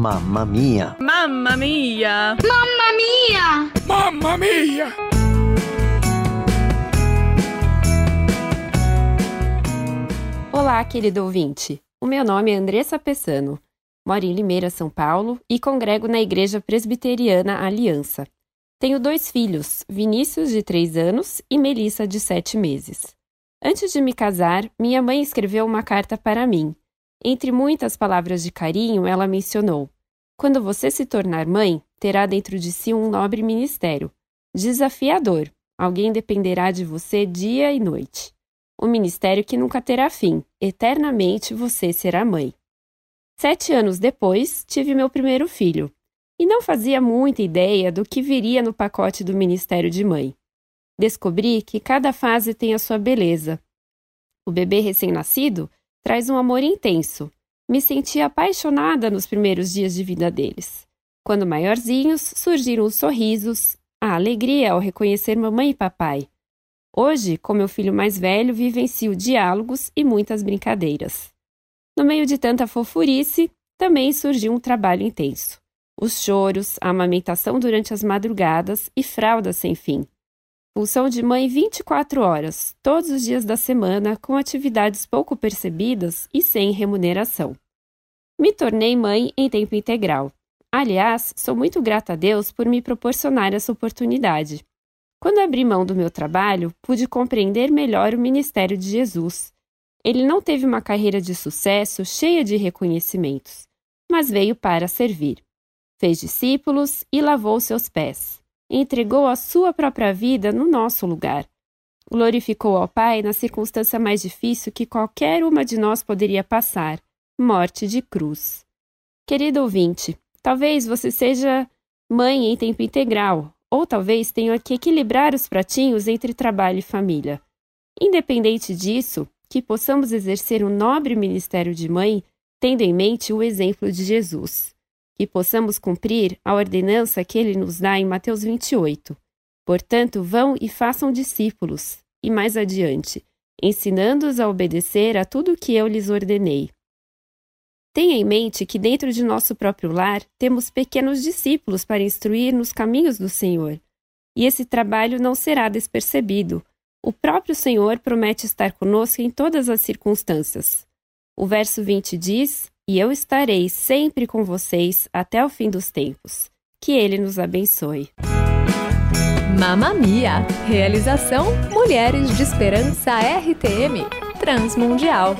Mamma mia! Mamma mia! Mamma mia! Mamma mia! Olá, querido ouvinte. O meu nome é Andressa Pessano. Moro em Limeira, São Paulo e congrego na Igreja Presbiteriana Aliança. Tenho dois filhos, Vinícius, de 3 anos, e Melissa, de 7 meses. Antes de me casar, minha mãe escreveu uma carta para mim. Entre muitas palavras de carinho, ela mencionou: Quando você se tornar mãe, terá dentro de si um nobre ministério. Desafiador, alguém dependerá de você dia e noite. Um ministério que nunca terá fim, eternamente você será mãe. Sete anos depois, tive meu primeiro filho, e não fazia muita ideia do que viria no pacote do Ministério de Mãe. Descobri que cada fase tem a sua beleza. O bebê recém-nascido traz um amor intenso. Me senti apaixonada nos primeiros dias de vida deles. Quando maiorzinhos, surgiram os sorrisos, a alegria ao reconhecer mamãe e papai. Hoje, com meu filho mais velho, vivencio diálogos e muitas brincadeiras. No meio de tanta fofurice, também surgiu um trabalho intenso. Os choros, a amamentação durante as madrugadas e fraldas sem fim. Função de mãe 24 horas, todos os dias da semana, com atividades pouco percebidas e sem remuneração. Me tornei mãe em tempo integral. Aliás, sou muito grata a Deus por me proporcionar essa oportunidade. Quando abri mão do meu trabalho, pude compreender melhor o ministério de Jesus ele não teve uma carreira de sucesso cheia de reconhecimentos, mas veio para servir. Fez discípulos e lavou seus pés. Entregou a sua própria vida no nosso lugar. Glorificou ao Pai na circunstância mais difícil que qualquer uma de nós poderia passar morte de cruz. Querido ouvinte, talvez você seja mãe em tempo integral, ou talvez tenha que equilibrar os pratinhos entre trabalho e família. Independente disso, que possamos exercer um nobre ministério de mãe, tendo em mente o exemplo de Jesus. Que possamos cumprir a ordenança que ele nos dá em Mateus 28. Portanto, vão e façam discípulos. E mais adiante, ensinando-os a obedecer a tudo o que eu lhes ordenei. Tenha em mente que dentro de nosso próprio lar temos pequenos discípulos para instruir nos caminhos do Senhor. E esse trabalho não será despercebido, o próprio Senhor promete estar conosco em todas as circunstâncias. O verso 20 diz: E eu estarei sempre com vocês até o fim dos tempos. Que Ele nos abençoe. Mamma Mia! Realização Mulheres de Esperança RTM Transmundial.